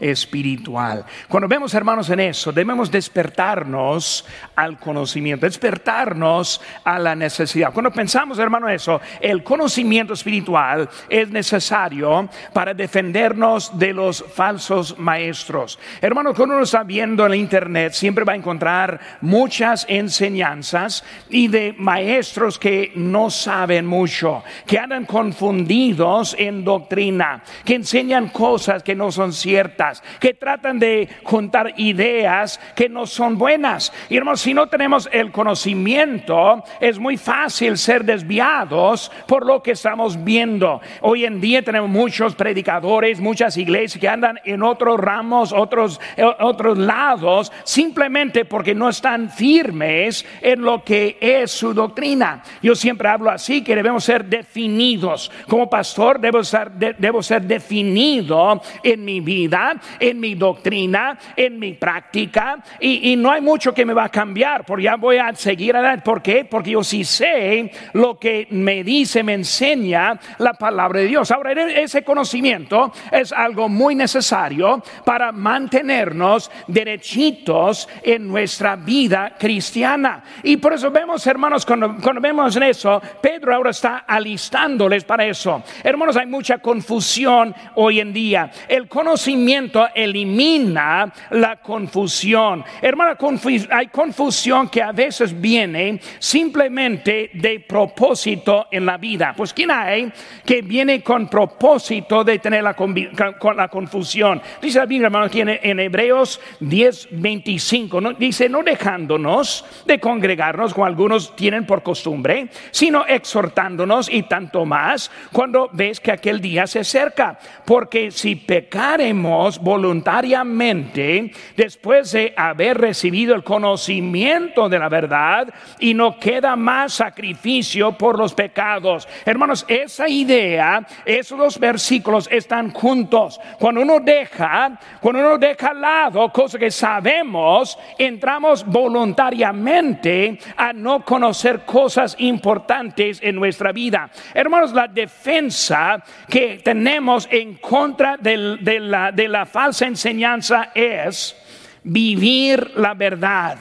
espiritual. Cuando vemos, hermanos, en eso, debemos despertarnos al conocimiento, despertarnos a la necesidad. Cuando pensamos, hermano, eso, el conocimiento espiritual es necesario para defendernos de los falsos maestros. Hermano, cuando uno está viendo en internet, siempre va a encontrar muchas enseñanzas y de maestros que no saben mucho, que andan confundidos en doctrina, que enseñan cosas que no son ciertas, que tratan de contar ideas que no son buenas. Y hermanos, si no tenemos el conocimiento, es muy fácil ser desviados por lo que estamos viendo. Hoy en día tenemos muchos predicadores, muchas iglesias que andan en otros ramos, otros, eh, otros lados, simplemente porque no están firmes en lo que es su doctrina. Yo siempre hablo así, que debemos ser definidos. Como pastor debo ser, debo ser definido en mi vida, en mi doctrina, en mi práctica, y, no hay mucho que me va a cambiar, porque ya voy a seguir adelante. ¿Por qué? Porque yo sí sé lo que me dice, me enseña la palabra de Dios. Ahora, ese conocimiento es algo muy necesario para mantenernos derechitos en nuestra vida cristiana. Y por eso vemos, hermanos, cuando, cuando vemos eso, Pedro ahora está alistándoles para eso. Hermanos, hay mucha confusión hoy en día. El conocimiento elimina la confusión. Hermana, hay confusión que a veces viene simplemente de propósito en la vida. Pues ¿quién hay que viene con propósito de tener la, con la confusión? Dice la Biblia, hermano, aquí en, Hebreos 10, 25, ¿no? dice, no dejándonos de congregarnos como algunos tienen por costumbre, sino exhortándonos y tanto más cuando ves que aquel día se acerca. Porque si pecar voluntariamente después de haber recibido el conocimiento de la verdad y no queda más sacrificio por los pecados. Hermanos, esa idea, esos dos versículos están juntos. Cuando uno deja, cuando uno deja al lado cosas que sabemos, entramos voluntariamente a no conocer cosas importantes en nuestra vida. Hermanos, la defensa que tenemos en contra del, del de la falsa enseñanza es vivir la verdad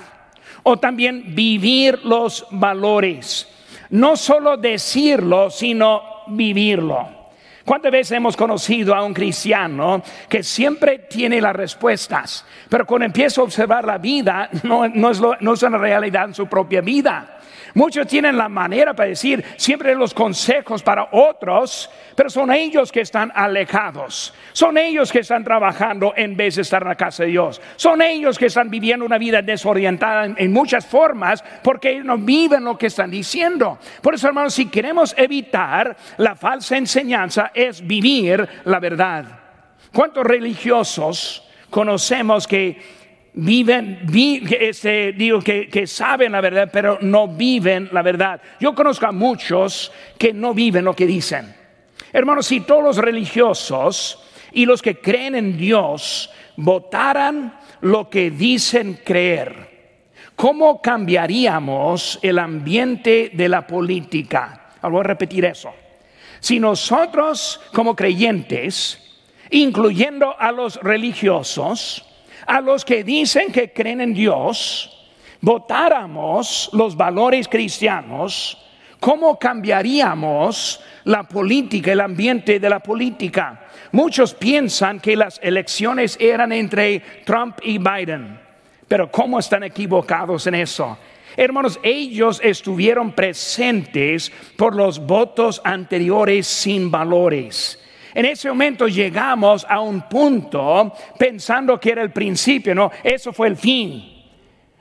o también vivir los valores. No solo decirlo, sino vivirlo. ¿Cuántas veces hemos conocido a un cristiano que siempre tiene las respuestas, pero cuando empieza a observar la vida, no, no, es, no es una realidad en su propia vida? Muchos tienen la manera para decir siempre los consejos para otros, pero son ellos que están alejados. Son ellos que están trabajando en vez de estar en la casa de Dios. Son ellos que están viviendo una vida desorientada en, muchas formas porque no viven lo que están diciendo. Por eso, hermanos, si queremos evitar la falsa enseñanza, es vivir la verdad. ¿Cuántos religiosos conocemos que viven, este, digo que, que, saben la verdad, pero no viven la verdad. Yo conozco a muchos que no viven lo que dicen. Hermanos, si todos los religiosos y los que creen en Dios votaran lo que dicen creer, ¿cómo cambiaríamos el ambiente de la política? Voy a repetir eso. Si nosotros como creyentes, incluyendo a los religiosos, a los que dicen que creen en Dios, votáramos los valores cristianos, ¿cómo cambiaríamos la política, el ambiente de la política? Muchos piensan que las elecciones eran entre Trump y Biden, pero ¿cómo están equivocados en eso? Hermanos, ellos estuvieron presentes por los votos anteriores sin valores. En ese momento llegamos a un punto pensando que era el principio, no, eso fue el fin.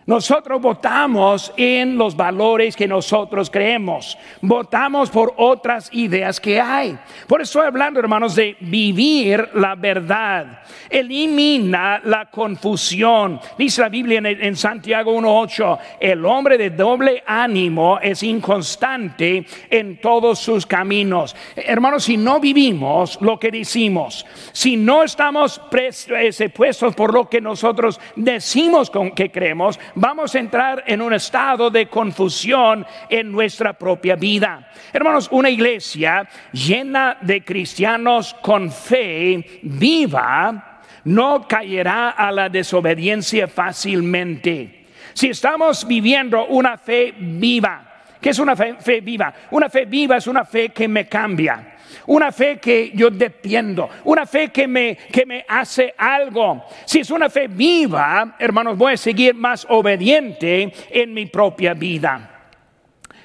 Nosotros votamos en los valores que nosotros creemos. Votamos por otras ideas que hay. Por eso estoy hablando, hermanos, de vivir la verdad. Elimina la confusión. Dice la Biblia en, Santiago 1.8, el hombre de doble ánimo es inconstante en todos sus caminos. Hermanos, si no vivimos lo que decimos, si no estamos eh, puestos por lo que nosotros decimos con que creemos, vamos a entrar en un estado de confusión en nuestra propia vida. Hermanos, una iglesia llena de cristianos con fe viva no caerá a la desobediencia fácilmente. Si estamos viviendo una fe viva, ¿qué es una fe, fe viva? Una fe viva es una fe que me cambia una fe que yo dependo, una fe que me, que me hace algo. Si es una fe viva, hermanos, voy a seguir más obediente en mi propia vida.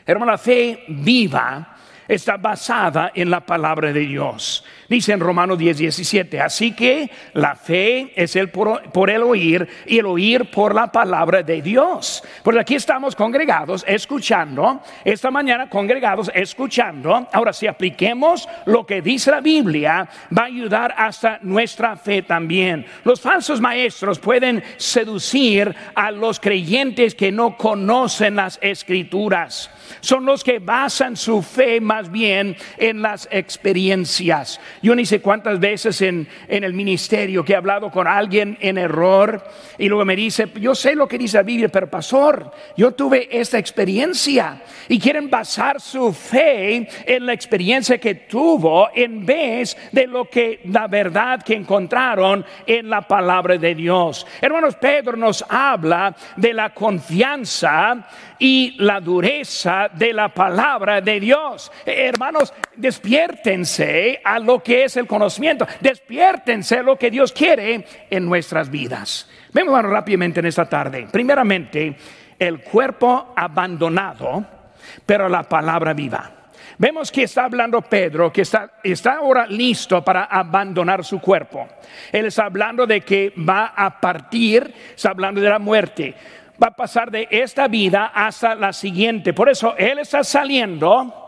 Hermano, la fe viva está basada en la palabra de Dios. Dice en Romanos 10, 17, así que la fe es el por, el oír y el oír por la palabra de Dios. Pues aquí estamos congregados, escuchando, esta mañana congregados, escuchando. Ahora, si apliquemos lo que dice la Biblia, va a ayudar hasta nuestra fe también. Los falsos maestros pueden seducir a los creyentes que no conocen las escrituras. Son los que basan su fe más bien en las experiencias. Yo ni sé cuántas veces en, el ministerio que he hablado con alguien en error y luego me dice, yo sé lo que dice la Biblia, pero pastor, yo tuve esta experiencia y quieren basar su fe en la experiencia que tuvo en vez de lo que la verdad que encontraron en la palabra de Dios. Hermanos, Pedro nos habla de la confianza y la dureza de la palabra de Dios. Hermanos, despiértense a lo que es el conocimiento, despiértense lo que Dios quiere en nuestras vidas. Vemos rápidamente en esta tarde. Primeramente, el cuerpo abandonado, pero la palabra viva. Vemos que está hablando Pedro, que está, está ahora listo para abandonar su cuerpo. Él está hablando de que va a partir, está hablando de la muerte va a pasar de esta vida hasta la siguiente. Por eso Él está saliendo,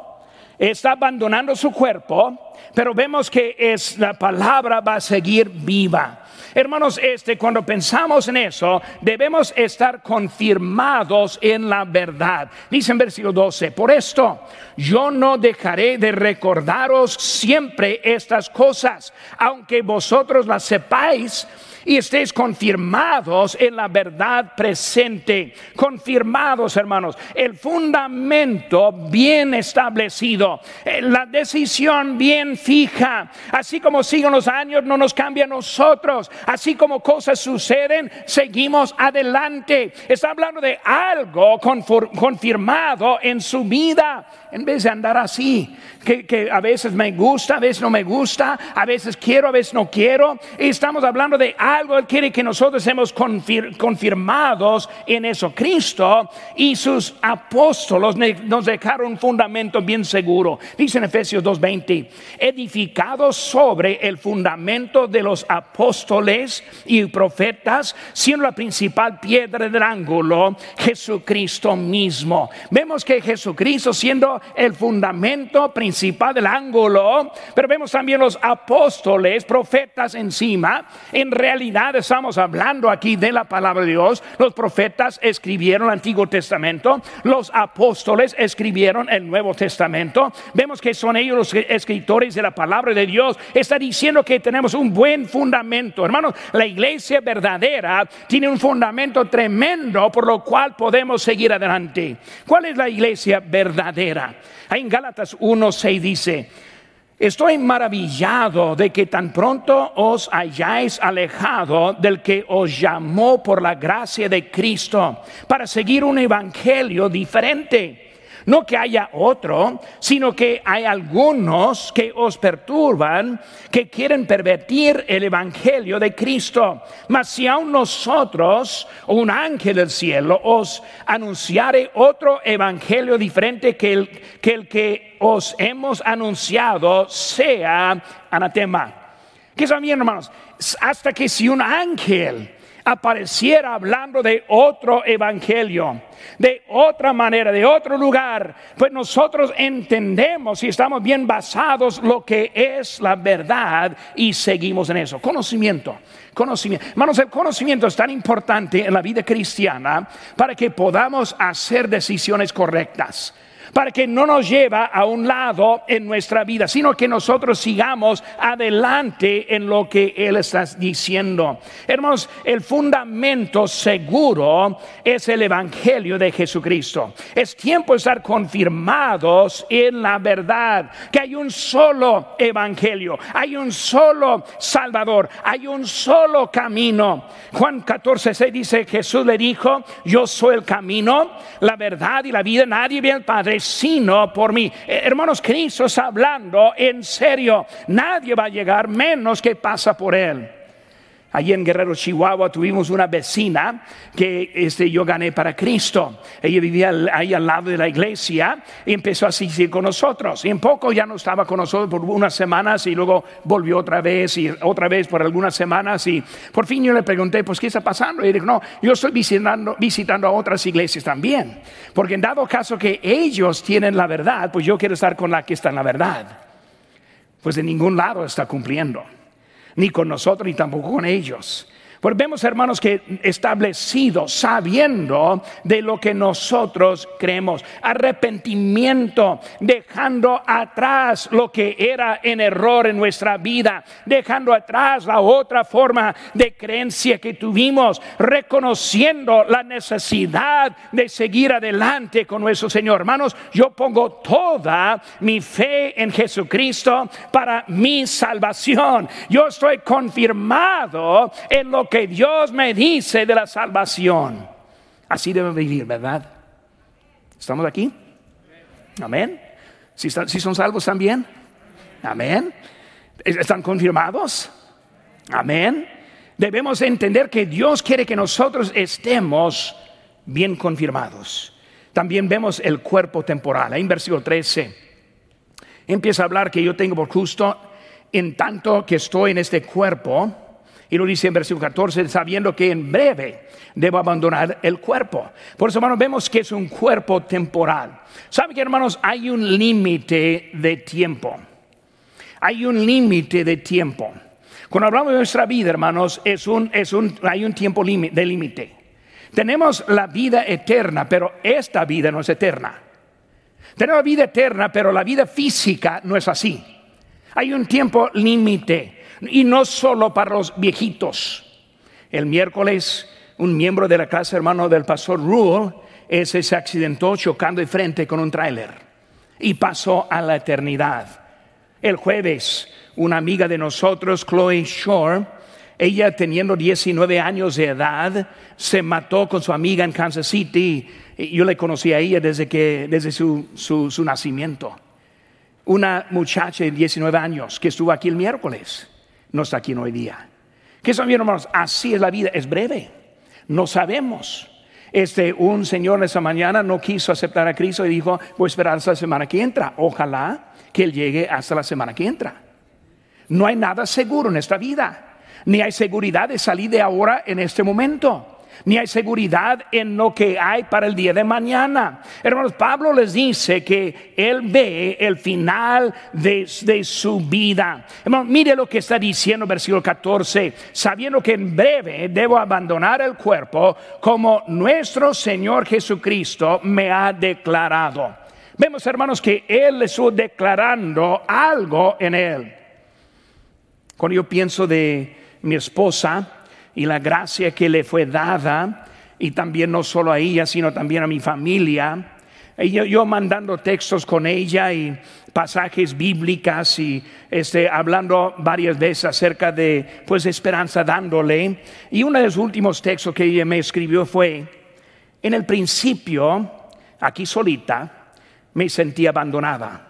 está abandonando su cuerpo, pero vemos que es, la palabra va a seguir viva. Hermanos, este, cuando pensamos en eso, debemos estar confirmados en la verdad. Dice en versículo 12, por esto yo no dejaré de recordaros siempre estas cosas, aunque vosotros las sepáis y estéis confirmados en la verdad presente. Confirmados, hermanos, el fundamento bien establecido, eh, la decisión bien fija. Así como siguen los años, no nos cambia a nosotros. Así como cosas suceden, seguimos adelante. Está hablando de algo confirmado en su vida, en vez de andar así, que, a veces me gusta, a veces no me gusta, a veces quiero, a veces no quiero. Y estamos hablando de algo algo Él quiere que nosotros hemos confirmados en eso. Cristo y sus apóstolos nos dejaron un fundamento bien seguro. Dice en Efesios 2.20, edificados sobre el fundamento de los apóstoles y profetas, siendo la principal piedra del ángulo, Jesucristo mismo. Vemos que Jesucristo siendo el fundamento principal del ángulo, pero vemos también los apóstoles, profetas encima, en realidad estamos hablando aquí de la palabra de Dios. Los profetas escribieron el Antiguo Testamento, los apóstoles escribieron el Nuevo Testamento. Vemos que son ellos los escritores de la palabra de Dios. Está diciendo que tenemos un buen fundamento. Hermanos, la iglesia verdadera tiene un fundamento tremendo por lo cual podemos seguir adelante. ¿Cuál es la iglesia verdadera? Ahí en Gálatas 1.6 dice, Estoy maravillado de que tan pronto os hayáis alejado del que os llamó por la gracia de Cristo para seguir un evangelio diferente no que haya otro, sino que hay algunos que os perturban, que quieren pervertir el Evangelio de Cristo. Mas si aún nosotros, o un ángel del cielo, os anunciare otro Evangelio diferente que el que, os hemos anunciado, sea anatema. ¿Qué son bien, hermanos? Hasta que si un ángel apareciera hablando de otro evangelio, de otra manera, de otro lugar, pues nosotros entendemos y estamos bien basados lo que es la verdad y seguimos en eso. Conocimiento, conocimiento. Hermanos, el conocimiento es tan importante en la vida cristiana para que podamos hacer decisiones correctas para que no nos lleva a un lado en nuestra vida, sino que nosotros sigamos adelante en lo que Él está diciendo. Hermanos, el fundamento seguro es el Evangelio de Jesucristo. Es tiempo de estar confirmados en la verdad, que hay un solo Evangelio, hay un solo Salvador, hay un solo camino. Juan 14, 6 dice, Jesús le dijo, yo soy el camino, la verdad y la vida, nadie viene al Padre sino por mí. Eh, hermanos, Cristo está hablando en serio. Nadie va a llegar menos que pasa por Él. Allí en Guerrero, Chihuahua, tuvimos una vecina que este, yo gané para Cristo. Ella vivía ahí al lado de la iglesia y empezó a asistir con nosotros. Y en poco ya no estaba con nosotros por unas semanas y luego volvió otra vez y otra vez por algunas semanas. Y por fin yo le pregunté, pues, ¿qué está pasando? Y dijo, no, yo estoy visitando, visitando a otras iglesias también. Porque en dado caso que ellos tienen la verdad, pues yo quiero estar con la que está en la verdad. Pues de ningún lado está cumpliendo ni con nosotros, ni tampoco con ellos. Pues vemos, hermanos, que establecido, sabiendo de lo que nosotros creemos, arrepentimiento, dejando atrás lo que era en error en nuestra vida, dejando atrás la otra forma de creencia que tuvimos, reconociendo la necesidad de seguir adelante con nuestro Señor. Hermanos, yo pongo toda mi fe en Jesucristo para mi salvación. Yo estoy confirmado en lo que Dios me dice de la salvación. Así debe vivir, ¿verdad? ¿Estamos aquí? Amén. Si, si son salvos también. Amén. ¿Están confirmados? Amén. Debemos entender que Dios quiere que nosotros estemos bien confirmados. También vemos el cuerpo temporal. en versículo 13 empieza a hablar que yo tengo por justo en tanto que estoy en este cuerpo y lo dice en versículo 14, sabiendo que en breve debo abandonar el cuerpo. Por eso, hermanos, vemos que es un cuerpo temporal. ¿Saben que, hermanos, hay un límite de tiempo? Hay un límite de tiempo. Cuando hablamos de nuestra vida, hermanos, es un, es un, hay un tiempo de límite. Tenemos la vida eterna, pero esta vida no es eterna. Tenemos la vida eterna, pero la vida física no es así. Hay un tiempo límite. Y no solo para los viejitos. El miércoles, un miembro de la clase hermano del pastor Rule, ese se accidentó chocando de frente con un tráiler y pasó a la eternidad. El jueves, una amiga de nosotros, Chloe Shore, ella teniendo 19 años de edad, se mató con su amiga en Kansas City. Yo le conocí a ella desde, que, desde su, su nacimiento. Una muchacha de 19 años que estuvo aquí el miércoles no está aquí hoy día. ¿Qué son, hermanos? Así es la vida, es breve. No sabemos. Este, un señor esa mañana no quiso aceptar a Cristo y dijo, voy a esperar hasta la semana que entra. Ojalá que él llegue hasta la semana que entra. No hay nada seguro en esta vida. Ni hay seguridad de salir de ahora en este momento ni hay seguridad en lo que hay para el día de mañana. Hermanos, Pablo les dice que él ve el final de, su vida. Hermanos, mire lo que está diciendo versículo 14, sabiendo que en breve debo abandonar el cuerpo como nuestro Señor Jesucristo me ha declarado. Vemos, hermanos, que Él le estuvo declarando algo en Él. Cuando yo pienso de mi esposa, y la gracia que le fue dada, y también no solo a ella, sino también a mi familia. Y yo, mandando textos con ella y pasajes bíblicas y este, hablando varias veces acerca de pues esperanza dándole. Y uno de los últimos textos que ella me escribió fue, en el principio, aquí solita, me sentí abandonada.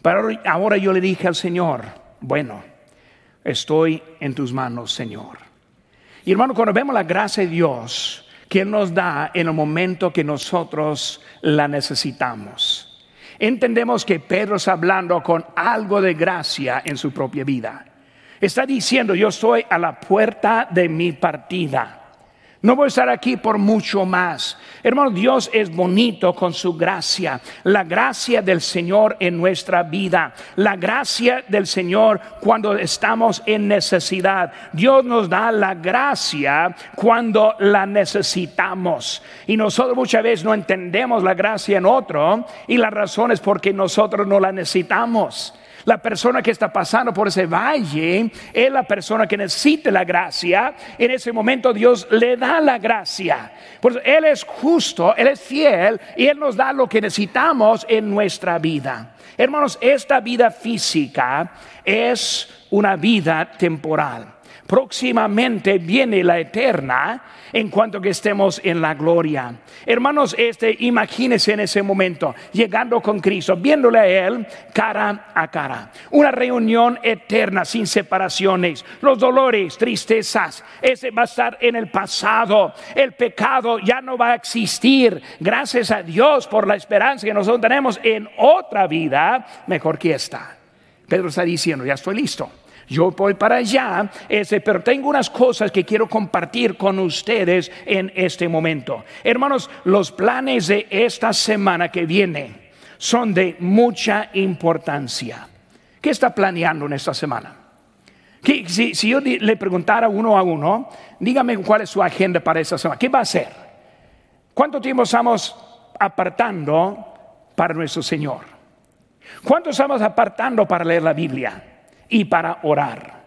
Pero ahora yo le dije al Señor, bueno, estoy en tus manos, Señor. Hermano, cuando vemos la gracia de Dios que nos da en el momento que nosotros la necesitamos, entendemos que Pedro está hablando con algo de gracia en su propia vida. Está diciendo, yo estoy a la puerta de mi partida. No voy a estar aquí por mucho más. Hermano, Dios es bonito con su gracia. La gracia del Señor en nuestra vida. La gracia del Señor cuando estamos en necesidad. Dios nos da la gracia cuando la necesitamos. Y nosotros muchas veces no entendemos la gracia en otro. Y la razón es porque nosotros no la necesitamos. La persona que está pasando por ese valle es la persona que necesita la gracia. En ese momento Dios le da la gracia. Por Él es justo, Él es fiel y Él nos da lo que necesitamos en nuestra vida. Hermanos, esta vida física es una vida temporal. Próximamente viene la eterna en cuanto que estemos en la gloria. Hermanos, este, imagínense en ese momento, llegando con Cristo, viéndole a Él cara a cara. Una reunión eterna sin separaciones, los dolores, tristezas, ese va a estar en el pasado. El pecado ya no va a existir. Gracias a Dios por la esperanza que nosotros tenemos en otra vida mejor que esta. Pedro está diciendo, ya estoy listo yo voy para allá, pero tengo unas cosas que quiero compartir con ustedes en este momento. Hermanos, los planes de esta semana que viene son de mucha importancia. ¿Qué está planeando en esta semana? Si, si, yo le preguntara uno a uno, dígame cuál es su agenda para esta semana. ¿Qué va a hacer? ¿Cuánto tiempo estamos apartando para nuestro Señor? ¿Cuánto estamos apartando para leer la Biblia? Y para orar?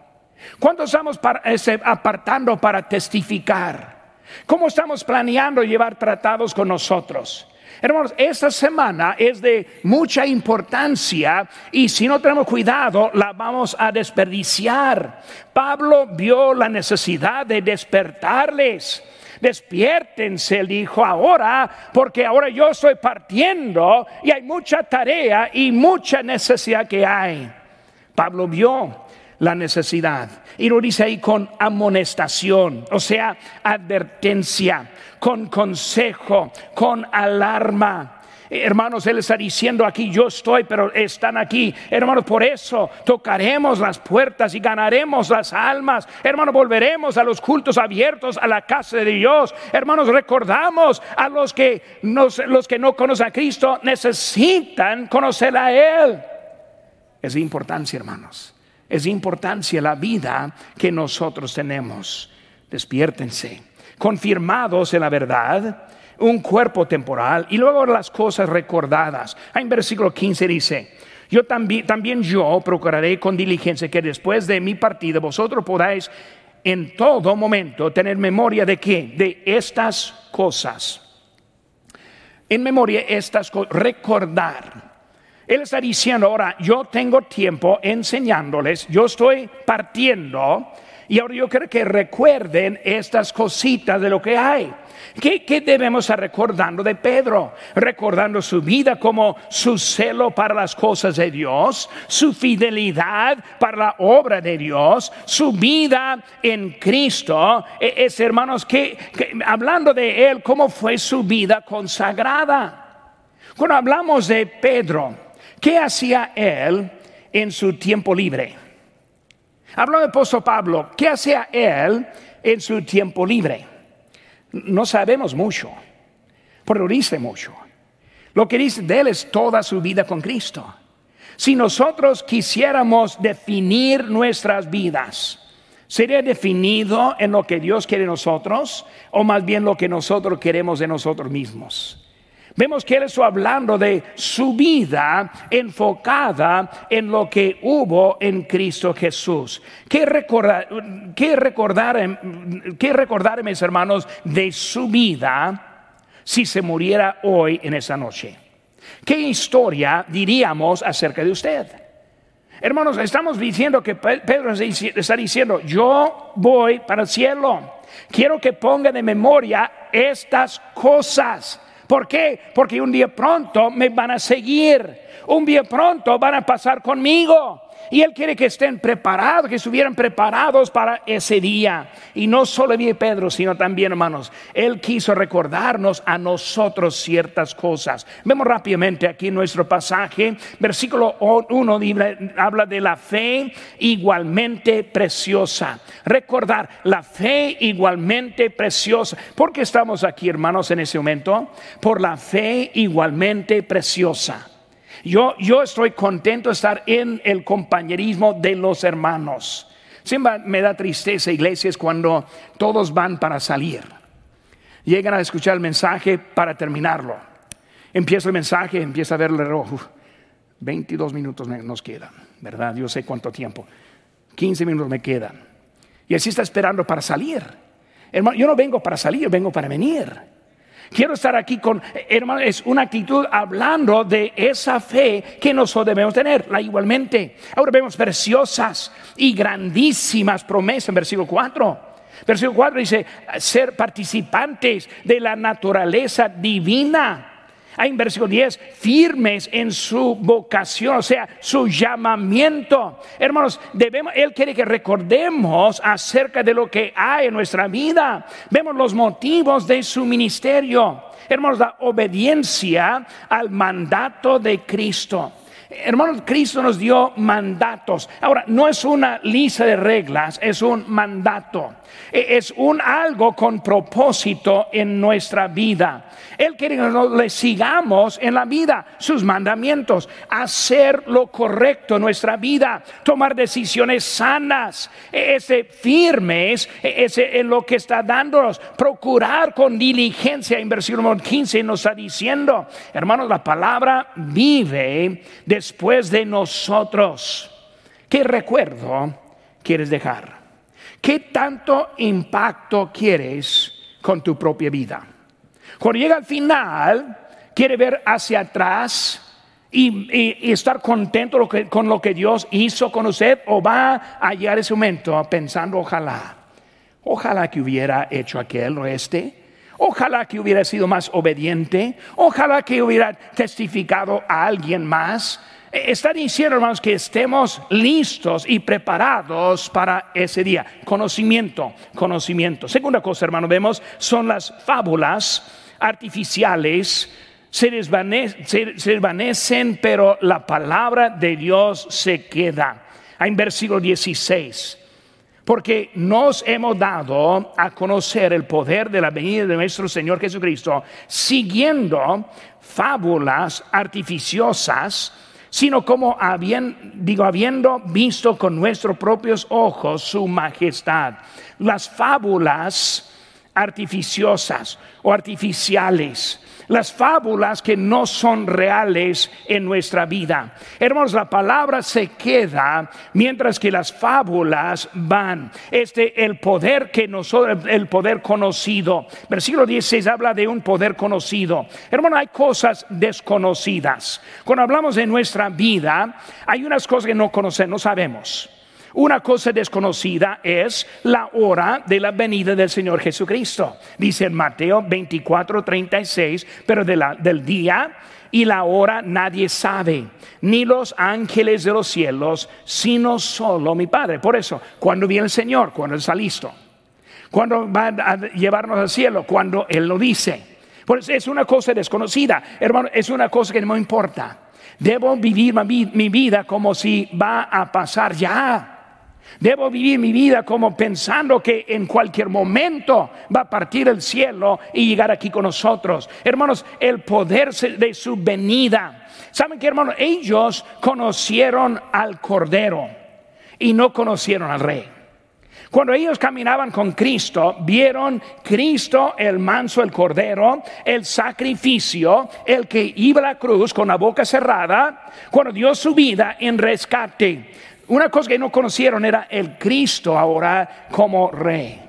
¿Cuánto estamos apartando para testificar? ¿Cómo estamos planeando llevar tratados con nosotros? Hermanos, esta semana es de mucha importancia y si no tenemos cuidado la vamos a desperdiciar. Pablo vio la necesidad de despertarles. Despiértense, dijo ahora, porque ahora yo estoy partiendo y hay mucha tarea y mucha necesidad que hay. Pablo vio la necesidad y lo dice ahí con amonestación, o sea, advertencia, con consejo, con alarma. Hermanos, Él está diciendo aquí, yo estoy, pero están aquí. Hermanos, por eso tocaremos las puertas y ganaremos las almas. Hermanos, volveremos a los cultos abiertos, a la casa de Dios. Hermanos, recordamos a los que, los que no conocen a Cristo, necesitan conocer a Él. Es de importancia, hermanos. Es de importancia la vida que nosotros tenemos. Despiértense, confirmados en la verdad, un cuerpo temporal y luego las cosas recordadas. En versículo 15 dice, yo también, también yo procuraré con diligencia que después de mi partida vosotros podáis en todo momento tener memoria de qué? De estas cosas. En memoria estas cosas, recordar él está diciendo ahora, yo tengo tiempo enseñándoles, yo estoy partiendo y ahora yo quiero que recuerden estas cositas de lo que hay. ¿Qué, debemos estar recordando de Pedro? Recordando su vida como su celo para las cosas de Dios, su fidelidad para la obra de Dios, su vida en Cristo. E, es, hermanos, que hablando de él, cómo fue su vida consagrada. Cuando hablamos de Pedro, ¿Qué hacía él en su tiempo libre? Habló de apóstol Pablo, ¿qué hacía él en su tiempo libre? No sabemos mucho, pero dice mucho. Lo que dice de él es toda su vida con Cristo. Si nosotros quisiéramos definir nuestras vidas, ¿sería definido en lo que Dios quiere de nosotros o más bien lo que nosotros queremos de nosotros mismos? Vemos que él está hablando de su vida enfocada en lo que hubo en Cristo Jesús. ¿Qué recordar, qué recordar, qué recordar mis hermanos, de su vida si se muriera hoy en esa noche? ¿Qué historia diríamos acerca de usted? Hermanos, estamos diciendo que Pedro está diciendo, yo voy para el cielo. Quiero que ponga de memoria estas cosas ¿Por qué? Porque un día pronto me van a seguir. Un día pronto van a pasar conmigo. Y Él quiere que estén preparados, que estuvieran preparados para ese día. Y no solo vi Pedro, sino también, hermanos, Él quiso recordarnos a nosotros ciertas cosas. Vemos rápidamente aquí nuestro pasaje, versículo 1 habla de la fe igualmente preciosa. Recordar la fe igualmente preciosa. ¿Por qué estamos aquí, hermanos, en ese momento? Por la fe igualmente preciosa. Yo, yo estoy contento de estar en el compañerismo de los hermanos. Siempre me da tristeza, iglesias, cuando todos van para salir. Llegan a escuchar el mensaje para terminarlo. Empieza el mensaje, empieza a ver el reloj. 22 minutos nos quedan, ¿verdad? Yo sé cuánto tiempo. 15 minutos me quedan. Y así está esperando para salir. Hermano, yo no vengo para salir, vengo para venir. Quiero estar aquí con, hermano, es una actitud hablando de esa fe que nosotros debemos tener, la igualmente. Ahora vemos preciosas y grandísimas promesas en versículo 4. Versículo 4 dice, ser participantes de la naturaleza divina en versículo 10, firmes en su vocación, o sea, su llamamiento. Hermanos, debemos, Él quiere que recordemos acerca de lo que hay en nuestra vida. Vemos los motivos de su ministerio. Hermanos, la obediencia al mandato de Cristo. Hermanos, Cristo nos dio mandatos. Ahora, no es una lista de reglas, es un mandato. E, es un algo con propósito en nuestra vida. Él quiere que le sigamos en la vida, sus mandamientos, hacer lo correcto en nuestra vida, tomar decisiones sanas, e, ese firmes, e, ese en lo que está dándonos, procurar con diligencia. En versículo 15 nos está diciendo, hermanos, la palabra vive después de nosotros. ¿Qué recuerdo quieres dejar? ¿Qué tanto impacto quieres con tu propia vida? Cuando llega al final, quiere ver hacia atrás y, estar contento con lo que Dios hizo con usted o va a llegar ese momento pensando, ojalá, ojalá que hubiera hecho aquel o este. Ojalá que hubiera sido más obediente. Ojalá que hubiera testificado a alguien más. Está diciendo, hermanos, que estemos listos y preparados para ese día. Conocimiento, conocimiento. Segunda cosa, hermano, vemos, son las fábulas artificiales. Se desvanecen, pero la palabra de Dios se queda. En versículo 16 porque nos hemos dado a conocer el poder de la venida de nuestro Señor Jesucristo, siguiendo fábulas artificiosas sino como digo, habiendo visto con nuestros propios ojos su majestad. Las fábulas artificiosas o artificiales las fábulas que no son reales en nuestra vida. Hermanos, la palabra se queda mientras que las fábulas van. Este el poder que nosotros el poder conocido. Versículo 16 habla de un poder conocido. Hermano, hay cosas desconocidas. Cuando hablamos de nuestra vida, hay unas cosas que no conocemos, no sabemos. Una cosa desconocida es la hora de la venida del Señor Jesucristo. Dice en Mateo 24, 36, pero del día y la hora nadie sabe, ni los ángeles de los cielos, sino solo mi Padre. Por eso, cuando viene el Señor, cuando Él está listo, cuando va a llevarnos al cielo, cuando Él lo dice. Pues es una cosa desconocida, hermano, es una cosa que no importa. Debo vivir mi vida como si va a pasar ya. Debo vivir mi vida como pensando que en cualquier momento va a partir el cielo y llegar aquí con nosotros. Hermanos, el poder de su venida. ¿Saben qué, hermanos? Ellos conocieron al Cordero y no conocieron al Rey. Cuando ellos caminaban con Cristo, vieron Cristo, el manso, el cordero, el sacrificio, el que iba a la cruz con la boca cerrada, cuando dio su vida en rescate. Una cosa que no conocieron era el Cristo ahora como rey.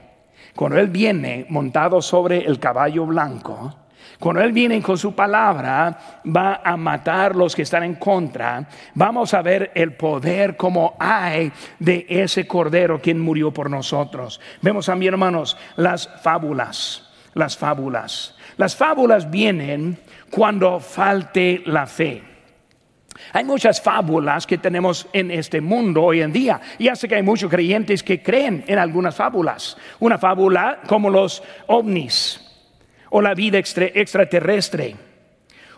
Cuando Él viene montado sobre el caballo blanco, cuando Él viene con su palabra, va a matar los que están en contra. Vamos a ver el poder como hay de ese cordero quien murió por nosotros. Vemos también, hermanos, las fábulas. Las fábulas. Las fábulas vienen cuando falte la fe. Hay muchas fábulas que tenemos en este mundo hoy en día. Y hace que hay muchos creyentes que creen en algunas fábulas. Una fábula como los ovnis o la vida extraterrestre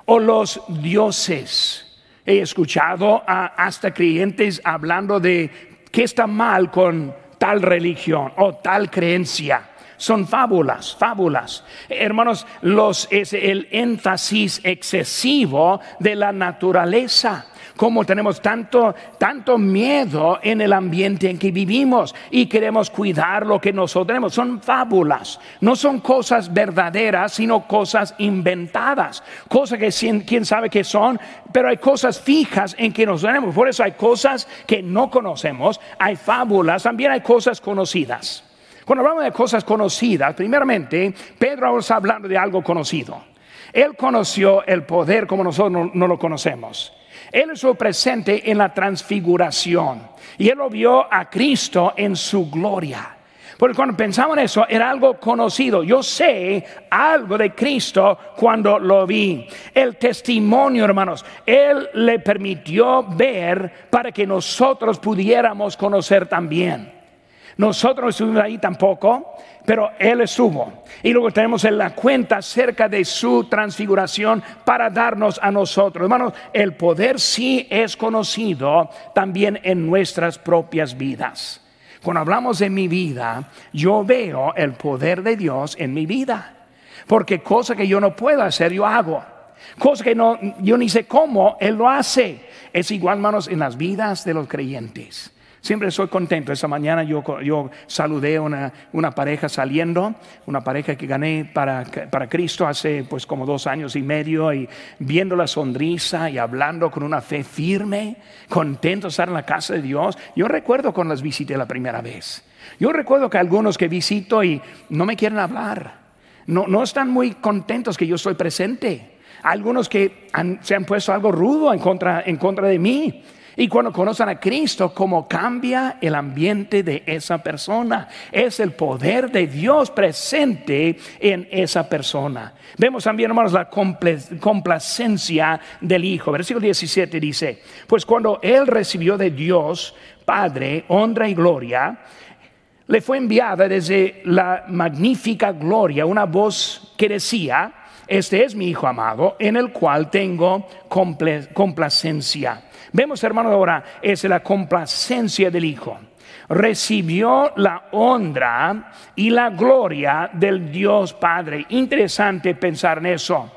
o los dioses. He escuchado a hasta creyentes hablando de qué está mal con tal religión o tal creencia son fábulas, fábulas. Hermanos, los, es el énfasis excesivo de la naturaleza como tenemos tanto, tanto miedo en el ambiente en que vivimos y queremos cuidar lo que nosotros tenemos. Son fábulas, no son cosas verdaderas, sino cosas inventadas, cosas que quién sabe qué son, pero hay cosas fijas en que nos tenemos. Por eso hay cosas que no conocemos, hay fábulas, también hay cosas conocidas. Cuando hablamos de cosas conocidas, primeramente, Pedro está hablando de algo conocido. Él conoció el poder como nosotros no, lo conocemos. Él estuvo presente en la transfiguración y él lo vio a Cristo en su gloria. Porque cuando pensamos en eso, era algo conocido. Yo sé algo de Cristo cuando lo vi. El testimonio, hermanos, Él le permitió ver para que nosotros pudiéramos conocer también. Nosotros no estuvimos ahí tampoco, pero Él estuvo. Y luego tenemos en la cuenta acerca de su transfiguración para darnos a nosotros. Hermanos, el poder sí es conocido también en nuestras propias vidas. Cuando hablamos de mi vida, yo veo el poder de Dios en mi vida. Porque cosa que yo no puedo hacer, yo hago. Cosa que no, yo ni sé cómo, Él lo hace. Es igual, hermanos, en las vidas de los creyentes. Siempre soy contento. Esa mañana yo, yo saludé a una, una, pareja saliendo, una pareja que gané para, para, Cristo hace pues como dos años y medio y viendo la sonrisa y hablando con una fe firme, contento de estar en la casa de Dios. Yo recuerdo cuando las visité la primera vez. Yo recuerdo que algunos que visito y no me quieren hablar, no, no están muy contentos que yo estoy presente. Algunos que se han puesto algo rudo en contra, en contra de mí. Y cuando conocen a Cristo, cómo cambia el ambiente de esa persona. Es el poder de Dios presente en esa persona. Vemos también, hermanos, la complacencia del Hijo. Versículo 17 dice, pues cuando Él recibió de Dios, Padre, honra y gloria, le fue enviada desde la magnífica gloria una voz que decía, este es mi Hijo amado, en el cual tengo complacencia. Vemos, hermano, ahora es la complacencia del Hijo. Recibió la honra y la gloria del Dios Padre. Interesante pensar en eso.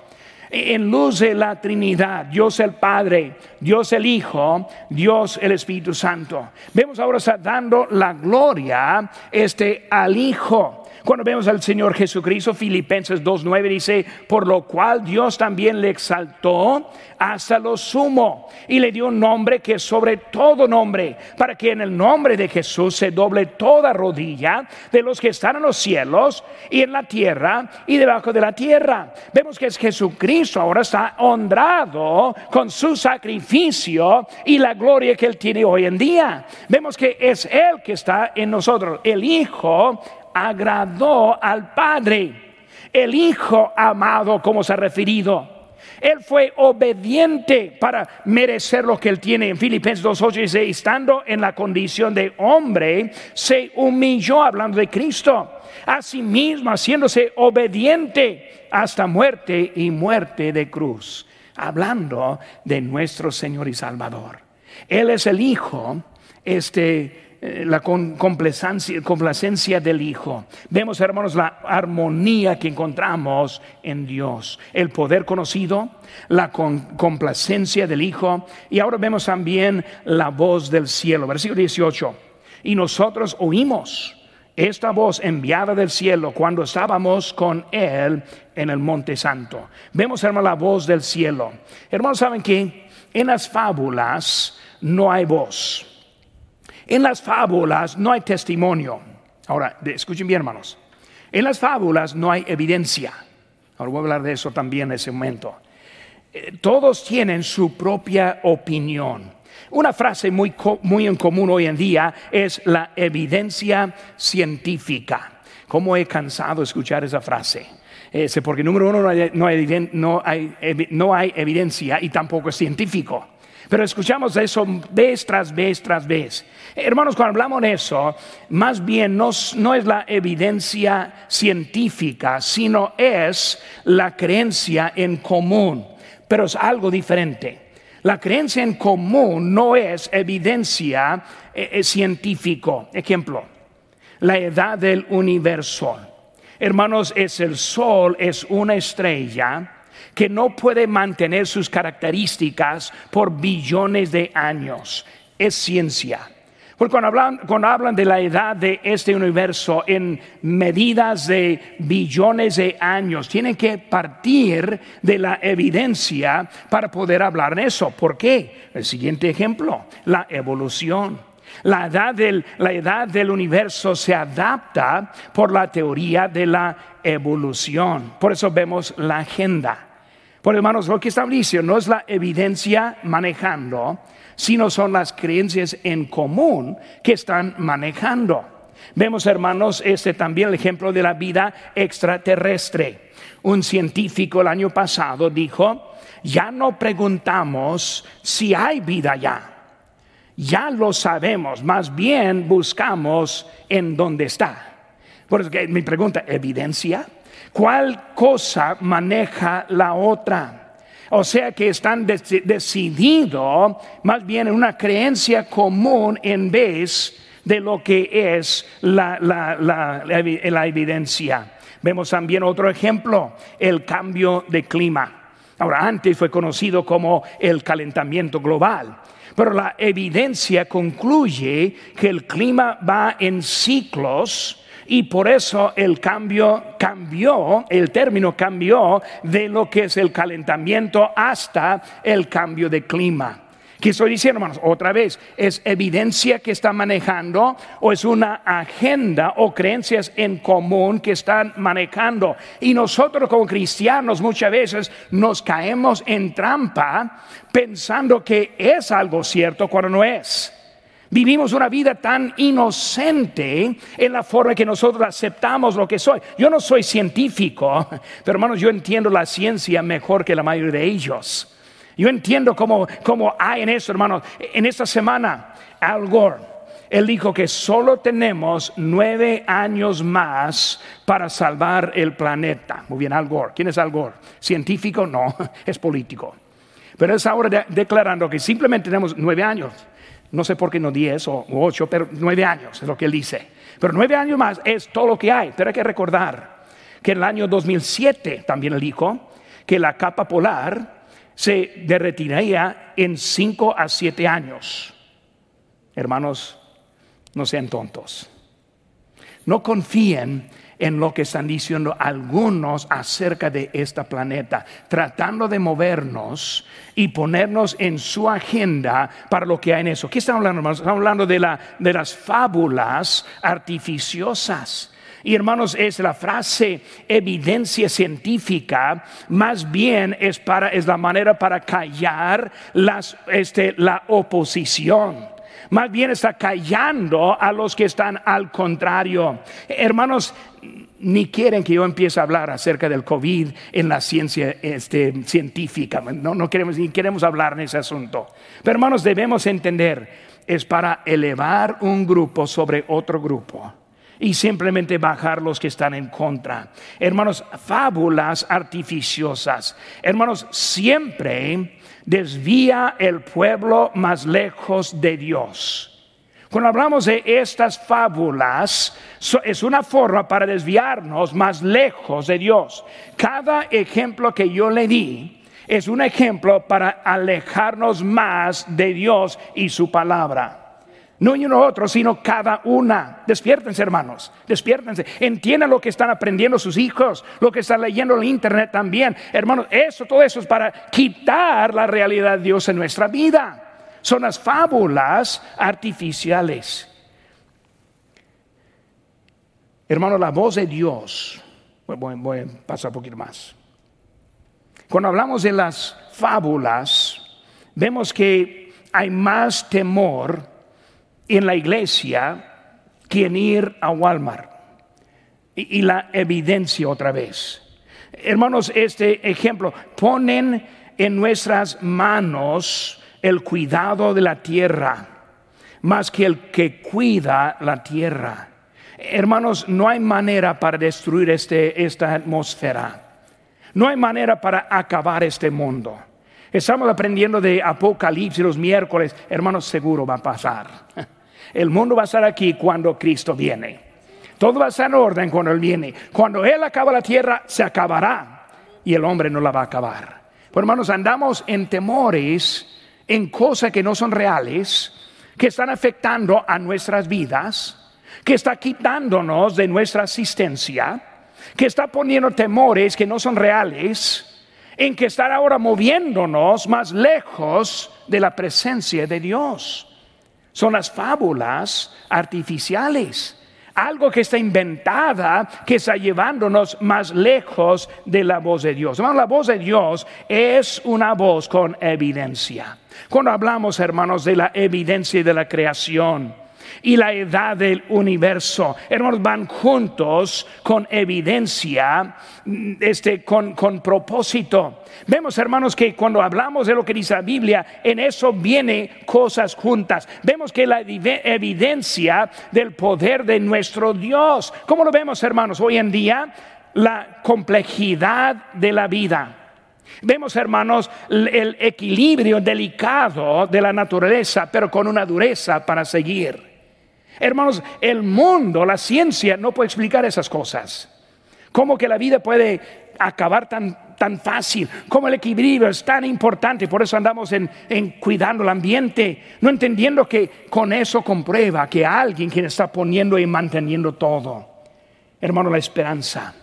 En luz de la Trinidad, Dios el Padre, Dios el Hijo, Dios el Espíritu Santo. Vemos ahora está dando la gloria este, al Hijo. Cuando vemos al Señor Jesucristo, Filipenses 2.9 dice, por lo cual Dios también le exaltó hasta lo sumo y le dio un nombre que sobre todo nombre, para que en el nombre de Jesús se doble toda rodilla de los que están en los cielos y en la tierra y debajo de la tierra. Vemos que es Jesucristo ahora está honrado con su sacrificio y la gloria que él tiene hoy en día. Vemos que es Él que está en nosotros, el Hijo agradó al Padre. El Hijo amado, como se ha referido. Él fue obediente para merecer lo que él tiene. En Filipenses 2.8 dice, estando en la condición de hombre, se humilló hablando de Cristo. Asimismo, haciéndose obediente hasta muerte y muerte de cruz. Hablando de nuestro Señor y Salvador. Él es el Hijo, este la complacencia, del Hijo. Vemos, hermanos, la armonía que encontramos en Dios, el poder conocido, la complacencia del Hijo, y ahora vemos también la voz del cielo. Versículo 18. Y nosotros oímos esta voz enviada del cielo cuando estábamos con Él en el Monte Santo. Vemos, hermanos, la voz del cielo. Hermanos, ¿saben que en las fábulas no hay voz? En las fábulas no hay testimonio. Ahora, escuchen bien, hermanos. En las fábulas no hay evidencia. Ahora voy a hablar de eso también en ese momento. Eh, todos tienen su propia opinión. Una frase muy, muy en común hoy en día es la evidencia científica. ¿Cómo he cansado de escuchar esa frase? porque número uno, no hay, no hay, no hay evidencia y tampoco es científico. Pero escuchamos eso vez tras vez tras vez. Hermanos, cuando hablamos de eso, más bien no, es la evidencia científica, sino es la creencia en común. Pero es algo diferente. La creencia en común no es evidencia eh, científico. Ejemplo, la edad del universo. Hermanos, es el sol, es una estrella que no puede mantener sus características por billones de años. Es ciencia. Porque cuando hablan, cuando hablan, de la edad de este universo en medidas de billones de años, tienen que partir de la evidencia para poder hablar de eso. ¿Por qué? El siguiente ejemplo, la evolución. La edad, del, la edad del universo se adapta por la teoría de la evolución. Por eso vemos la agenda. Por hermanos, lo que establece no es la evidencia manejando, sino son las creencias en común que están manejando. Vemos, hermanos, este también el ejemplo de la vida extraterrestre. Un científico el año pasado dijo, ya no preguntamos si hay vida ya. Ya lo sabemos, más bien buscamos en dónde está. Por eso que mi pregunta, ¿evidencia? ¿Cuál cosa maneja la otra? O sea que están decididos más bien en una creencia común en vez de lo que es la, la, evidencia. Vemos también otro ejemplo, el cambio de clima. Ahora, antes fue conocido como el calentamiento global, pero la evidencia concluye que el clima va en ciclos y por eso el cambio cambió, el término cambió de lo que es el calentamiento hasta el cambio de clima. ¿Qué estoy diciendo, hermanos? Otra vez, ¿es evidencia que está manejando o es una agenda o creencias en común que están manejando? Y nosotros como cristianos muchas veces nos caemos en trampa pensando que es algo cierto cuando no es. Vivimos una vida tan inocente en la forma que nosotros aceptamos lo que soy. Yo no soy científico, pero hermanos, yo entiendo la ciencia mejor que la mayoría de ellos. Yo entiendo cómo, cómo hay en eso, hermanos. En esta semana, Al Gore, él dijo que solo tenemos nueve años más para salvar el planeta. Muy bien, Al Gore. ¿Quién es Al Gore? ¿Científico? No, es político. Pero es ahora declarando que simplemente tenemos nueve años. No sé por qué no diez o ocho, pero nueve años es lo que él dice. Pero nueve años más es todo lo que hay. Pero hay que recordar que en el año 2007 también él dijo que la capa polar se derretiría en cinco a siete años. Hermanos, no sean tontos. No confíen en lo que están diciendo algunos acerca de este planeta, tratando de movernos y ponernos en su agenda para lo que hay en eso. ¿Qué están hablando, hermanos? Estamos hablando de, la, las fábulas artificiosas. Y hermanos, es la frase evidencia científica, más bien es, para, es la manera para callar las, este, la oposición más bien está callando a los que están al contrario. Hermanos, ni quieren que yo empiece a hablar acerca del COVID en la ciencia este, científica. No, no queremos ni queremos hablar en ese asunto. Pero hermanos, debemos entender, es para elevar un grupo sobre otro grupo y simplemente bajar los que están en contra. Hermanos, fábulas artificiosas. Hermanos, siempre desvía el pueblo más lejos de Dios. Cuando hablamos de estas fábulas, es una forma para desviarnos más lejos de Dios. Cada ejemplo que yo le di es un ejemplo para alejarnos más de Dios y su palabra. No uno otro, sino cada una. Despiértense, hermanos. Despiértense. Entiendan lo que están aprendiendo sus hijos, lo que están leyendo en internet también. Hermanos, eso, todo eso es para quitar la realidad de Dios en nuestra vida. Son las fábulas artificiales. Hermanos, la voz de Dios. Voy, voy a pasar un poquito más. Cuando hablamos de las fábulas, vemos que hay más temor en la iglesia que ir a Walmart. Y, la evidencia otra vez. Hermanos, este ejemplo, ponen en nuestras manos el cuidado de la tierra más que el que cuida la tierra. Hermanos, no hay manera para destruir este, esta atmósfera. No hay manera para acabar este mundo. Estamos aprendiendo de Apocalipsis los miércoles. Hermanos, seguro va a pasar. El mundo va a estar aquí cuando Cristo viene. Todo va a estar en orden cuando Él viene. Cuando Él acaba la tierra, se acabará y el hombre no la va a acabar. Pues hermanos, andamos en temores, en cosas que no son reales, que están afectando a nuestras vidas, que está quitándonos de nuestra asistencia, que está poniendo temores que no son reales, en que está ahora moviéndonos más lejos de la presencia de Dios. Son las fábulas artificiales algo que está inventada, que está llevándonos más lejos de la voz de Dios. la voz de Dios es una voz con evidencia. Cuando hablamos, hermanos, de la evidencia de la creación, y la edad del universo. Hermanos, van juntos con evidencia, este, con, con propósito. Vemos, hermanos, que cuando hablamos de lo que dice la Biblia, en eso viene cosas juntas. Vemos que la evidencia del poder de nuestro Dios. ¿Cómo lo vemos, hermanos? Hoy en día, la complejidad de la vida. Vemos, hermanos, el equilibrio delicado de la naturaleza, pero con una dureza para seguir. Hermanos, el mundo, la ciencia no puede explicar esas cosas. ¿Cómo que la vida puede acabar tan, tan fácil? ¿Cómo el equilibrio es tan importante? Por eso andamos en, en cuidando el ambiente, no entendiendo que con eso comprueba que alguien quien está poniendo y manteniendo todo. Hermano, la esperanza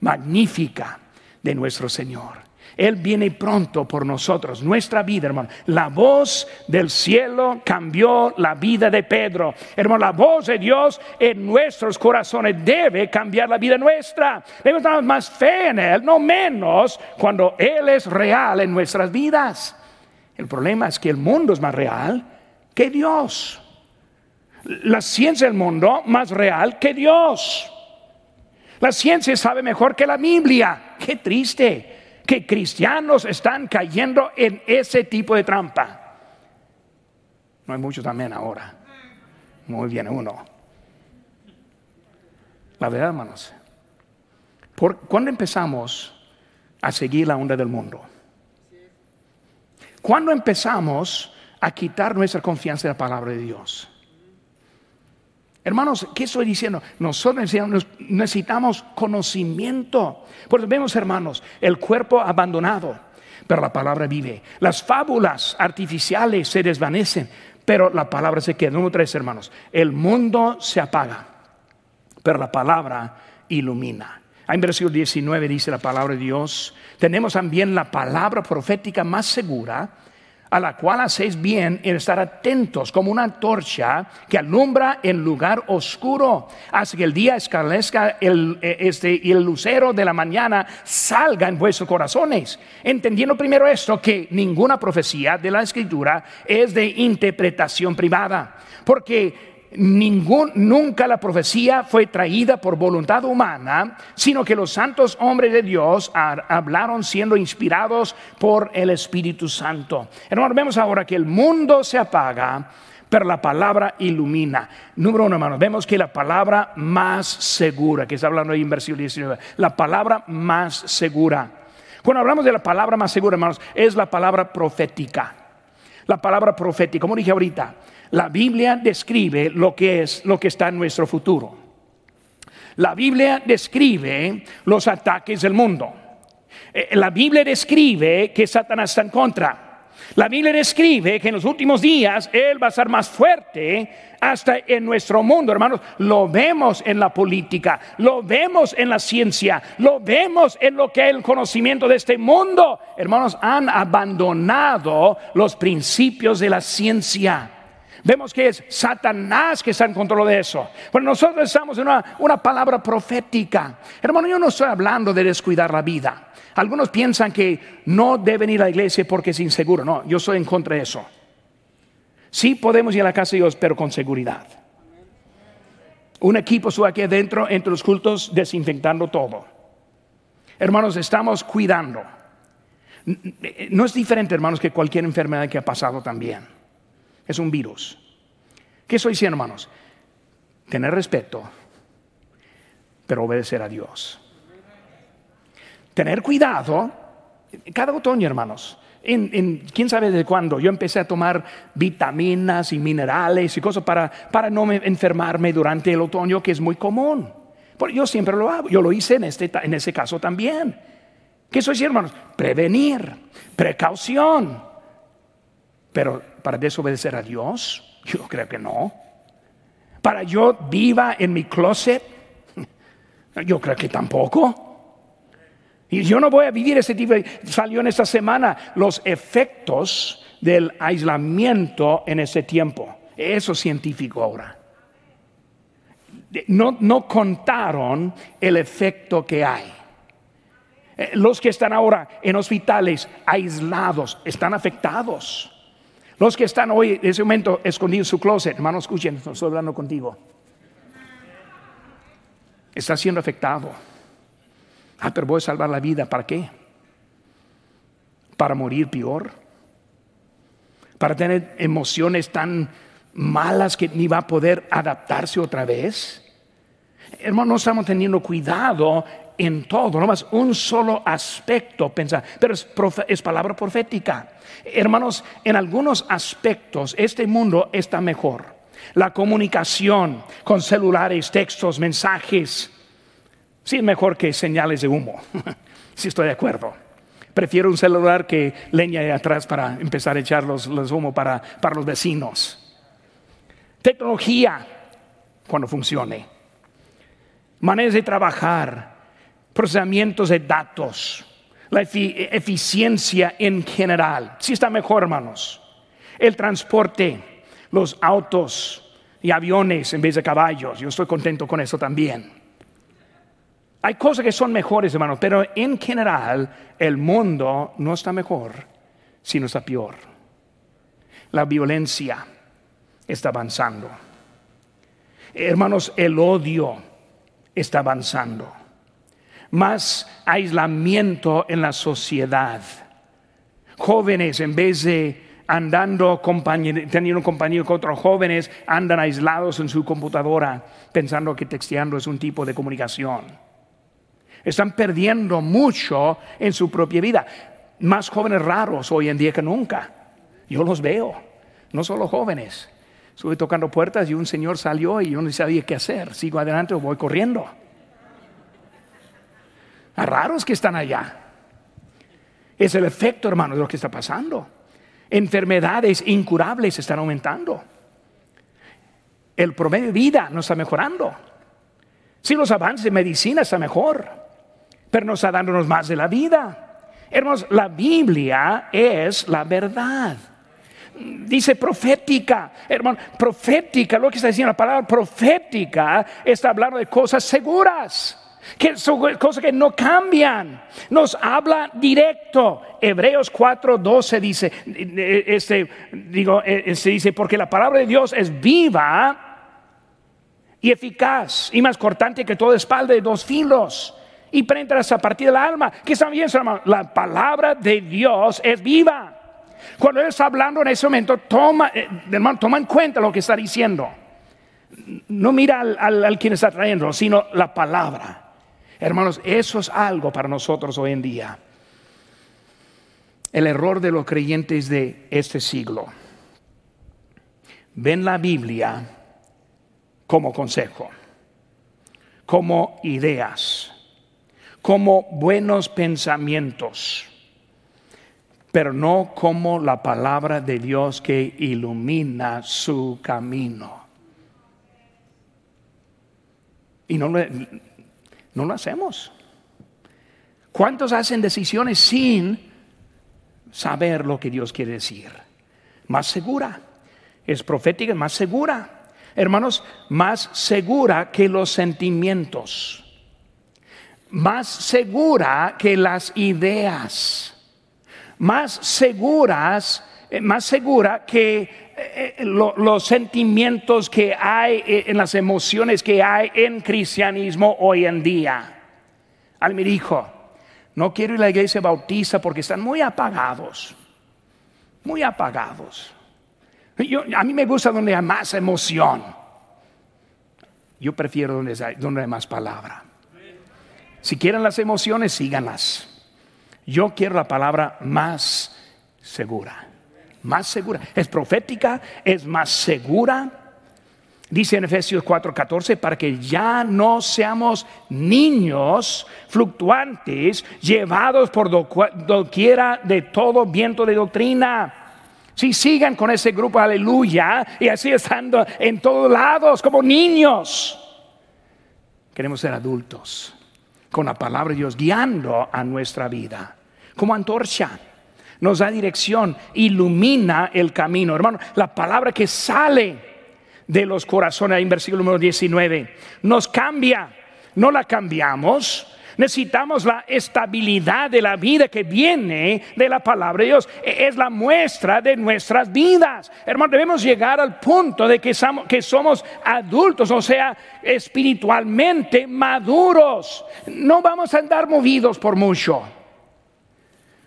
magnífica de nuestro Señor. Él viene pronto por nosotros, nuestra vida, hermano. La voz del cielo cambió la vida de Pedro. Hermano, la voz de Dios en nuestros corazones debe cambiar la vida nuestra. Debemos dar más fe en Él, no menos cuando Él es real en nuestras vidas. El problema es que el mundo es más real que Dios. La ciencia del mundo más real que Dios. La ciencia sabe mejor que la Biblia. Qué triste que cristianos están cayendo en ese tipo de trampa. No hay muchos también ahora. Muy bien uno. La verdad, hermanos. Por, ¿Cuándo empezamos a seguir la onda del mundo? ¿Cuándo empezamos a quitar nuestra confianza en la palabra de Dios? Hermanos, ¿qué estoy diciendo? Nosotros necesitamos conocimiento. Porque vemos, hermanos, el cuerpo abandonado, pero la palabra vive. Las fábulas artificiales se desvanecen, pero la palabra se queda. Número tres, hermanos, el mundo se apaga, pero la palabra ilumina. En versículo 19 dice la palabra de Dios, tenemos también la palabra profética más segura a la cual hacéis bien en estar atentos como una torcha que alumbra en lugar oscuro, hasta que el día escalezca el, eh, este, y el lucero de la mañana salga en vuestros corazones. Entendiendo primero esto, que ninguna profecía de la escritura es de interpretación privada, porque Ningún, nunca la profecía fue traída por voluntad humana, sino que los santos hombres de Dios hablaron siendo inspirados por el Espíritu Santo. Hermanos, vemos ahora que el mundo se apaga, pero la palabra ilumina. Número uno, hermanos, vemos que la palabra más segura, que está hablando ahí en versículo 19, la palabra más segura. Cuando hablamos de la palabra más segura, hermanos, es la palabra profética. La palabra profética, como dije ahorita, la Biblia describe lo que es lo que está en nuestro futuro. La Biblia describe los ataques del mundo. Eh, la Biblia describe que Satanás está en contra. La Biblia describe que en los últimos días Él va a ser más fuerte hasta en nuestro mundo, hermanos. Lo vemos en la política, lo vemos en la ciencia, lo vemos en lo que es el conocimiento de este mundo. Hermanos, han abandonado los principios de la ciencia. Vemos que es Satanás que está en control de eso. Pero nosotros estamos en una, una palabra profética. Hermano, yo no estoy hablando de descuidar la vida. Algunos piensan que no deben ir a la iglesia porque es inseguro. No, yo estoy en contra de eso. Sí podemos ir a la casa de Dios, pero con seguridad. Un equipo sube aquí adentro entre los cultos desinfectando todo. Hermanos, estamos cuidando. No es diferente, hermanos, que cualquier enfermedad que ha pasado también. Es un virus. ¿Qué estoy diciendo, hermanos? Tener respeto, pero obedecer a Dios. Tener cuidado. Cada otoño, hermanos, quién sabe de cuándo, yo empecé a tomar vitaminas y minerales y cosas para, para no enfermarme durante el otoño, que es muy común. Porque yo siempre lo hago, yo lo hice en, este, en ese caso también. ¿Qué soy, hermanos? Prevenir, precaución. Pero para desobedecer a Dios, yo creo que no. Para yo viva en mi closet, yo creo que tampoco. Y yo no voy a vivir ese tipo. Salió en esta semana los efectos del aislamiento en ese tiempo. Eso es científico ahora. No, no contaron el efecto que hay. Eh, los que están ahora en hospitales aislados están afectados. Los que están hoy en ese momento escondidos en su closet, hermano, escuchen, estoy hablando contigo. Está siendo afectado. Ah, pero voy a salvar la vida. ¿Para qué? ¿Para morir peor? ¿Para tener emociones tan malas que ni va a poder adaptarse otra vez? Hermano, no estamos teniendo cuidado en todo, no más un solo aspecto pensar, pero es, palabra profética. Hermanos, en algunos aspectos este mundo está mejor. La comunicación con celulares, textos, mensajes, Sí, mejor que señales de humo. sí, estoy de acuerdo. Prefiero un celular que leña de atrás para empezar a echar los, los humo para, para los vecinos. Tecnología, cuando funcione. Maneras de trabajar, procesamientos de datos, la eficiencia en general. Sí está mejor, hermanos. El transporte, los autos y aviones en vez de caballos. Yo estoy contento con eso también. Hay cosas que son mejores, hermanos, pero en general el mundo no está mejor, sino está peor. La violencia está avanzando. Hermanos, el odio está avanzando. Más aislamiento en la sociedad. Jóvenes, en vez de andando teniendo un compañero con otros jóvenes, andan aislados en su computadora pensando que texteando es un tipo de comunicación. Están perdiendo mucho en su propia vida. Más jóvenes raros hoy en día que nunca. Yo los veo, no solo jóvenes. Estuve tocando puertas y un señor salió y yo no sabía qué hacer. Sigo adelante o voy corriendo. A raros que están allá. Es el efecto, hermano, de lo que está pasando. Enfermedades incurables están aumentando. El promedio de vida no está mejorando. Si los avances de medicina está mejor pero nos está dándonos más de la vida. Hermanos, la Biblia es la verdad. Dice profética, hermano, profética, lo que está diciendo la palabra profética está hablando de cosas seguras, que son cosas que no cambian. Nos habla directo. Hebreos 4:12 dice, este, digo, se dice, porque la palabra de Dios es viva y eficaz y más cortante que toda espalda de dos filos y penetras a partir del alma. Que hermano. La palabra de Dios es viva. Cuando Él está hablando en ese momento, toma, eh, hermano, toma en cuenta lo que está diciendo. No mira al quien está trayendo, sino la palabra. Hermanos, eso es algo para nosotros hoy en día. El error de los creyentes de este siglo. Ven la Biblia como consejo, como ideas como buenos pensamientos, pero no como la palabra de Dios que ilumina su camino. Y no lo, no lo hacemos. ¿Cuántos hacen decisiones sin saber lo que Dios quiere decir? Más segura. Es profética, más segura. Hermanos, más segura que los sentimientos más segura que las ideas, más seguras, eh, más segura que eh, eh, los sentimientos que hay en las emociones que hay en cristianismo hoy en día. Al me dijo, No quiero ir a la iglesia bautista porque están muy apagados, muy apagados. a mí me gusta donde hay más emoción. Yo prefiero donde hay, donde hay más palabra. Si quieren las emociones, síganlas. Yo quiero la palabra más segura. Más segura. Es profética, es más segura dice en Efesios 4:14, para que ya no seamos niños fluctuantes, llevados por doquiera de todo viento de doctrina. Si sigan con ese grupo, aleluya, y así estando en todos lados como niños. Queremos ser adultos, con la palabra de Dios guiando a nuestra vida, como antorcha. Nos da dirección, ilumina el camino. Hermano, la palabra que sale de los corazones, en versículo número 19. Nos cambia, no la cambiamos. Necesitamos la estabilidad de la vida que viene de la palabra de Dios. E-, es la muestra de nuestras vidas. Hermano, debemos llegar al punto de que somos, adultos, o sea, espiritualmente maduros. No vamos a andar movidos por mucho.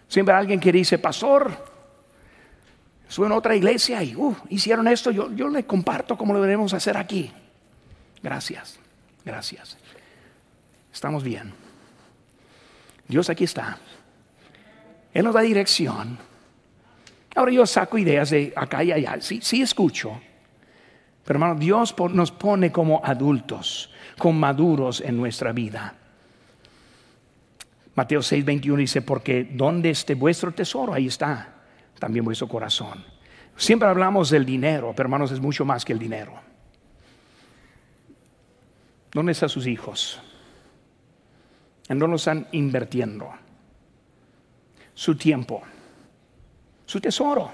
Siempre alguien que dice, pastor, Estuve en otra iglesia y uh, hicieron esto. Yo, yo le comparto como lo debemos hacer aquí. Gracias, gracias. Estamos bien. Dios aquí está. Él nos da dirección. Ahora yo saco ideas de acá y allá. Sí, sí escucho. Pero hermano, Dios nos pone como adultos, como maduros en nuestra vida. Mateo 6, 21 dice, porque donde esté vuestro tesoro, ahí está también vuestro corazón. Siempre hablamos del dinero, pero hermanos, es mucho más que el dinero. ¿Dónde están sus hijos? ¿En dónde están invirtiendo? Su tiempo, su tesoro,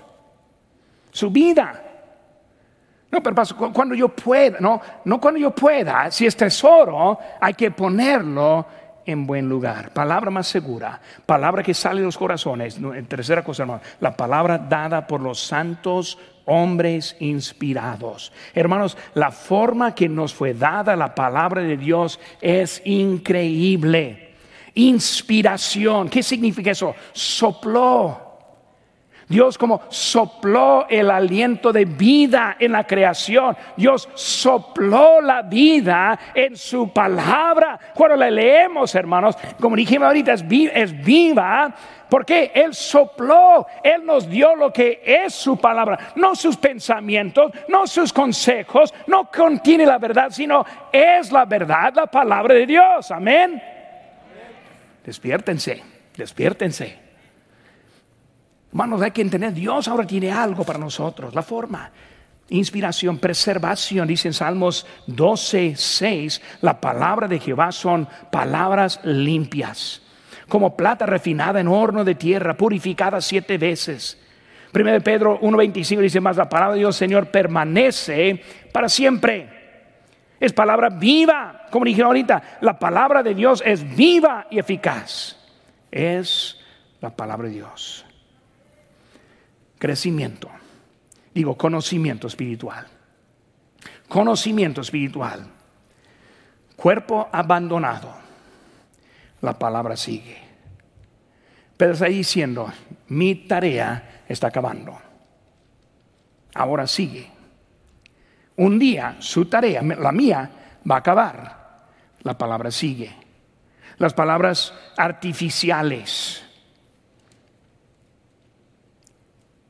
su vida. No, pero cuando yo pueda, no, no cuando yo pueda, si es tesoro, hay que ponerlo en buen lugar. Palabra más segura, palabra que sale de los corazones. tercera cosa, la palabra dada por los santos hombres inspirados. Hermanos, la forma que nos fue dada la palabra de Dios es increíble. Inspiración, ¿qué significa eso? Sopló Dios como sopló el aliento de vida en la creación. Dios sopló la vida en su palabra. Cuando la leemos, hermanos, como dijimos ahorita, es, viva. Porque Él sopló, Él nos dio lo que es su palabra, no sus pensamientos, no sus consejos, no contiene la verdad, sino es la verdad, la palabra de Dios. Amén. Despiértense, despiértense. Hermanos, hay que entender, Dios ahora tiene algo para nosotros, la forma. Inspiración, preservación, dice en Salmos 12, 6, la palabra de Jehová son palabras limpias, como plata refinada en horno de tierra, purificada siete veces. Primero de Pedro 1.25 dice más, la palabra de Dios, Señor, permanece para siempre. Es palabra viva, como dije ahorita, la palabra de Dios es viva y eficaz. Es la palabra de Dios crecimiento. Digo, conocimiento espiritual. Conocimiento espiritual. Cuerpo abandonado. La palabra sigue. Pero está diciendo, mi tarea está acabando. Ahora sigue. Un día su tarea, la mía, va a acabar. La palabra sigue. Las palabras artificiales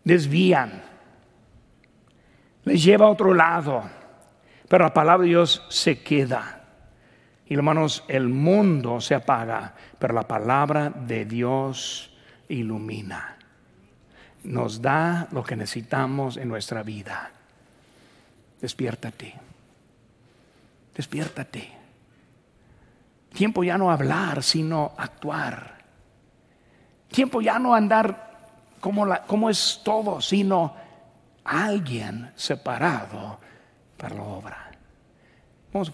desvían, les lleva a otro lado, pero la palabra de Dios se queda. Y hermanos, el mundo se apaga, pero la palabra de Dios ilumina. Nos da lo que necesitamos en nuestra vida. Despiértate. Despiértate. Tiempo ya no hablar, sino actuar. Tiempo ya no andar como, es todo, sino alguien separado para la obra.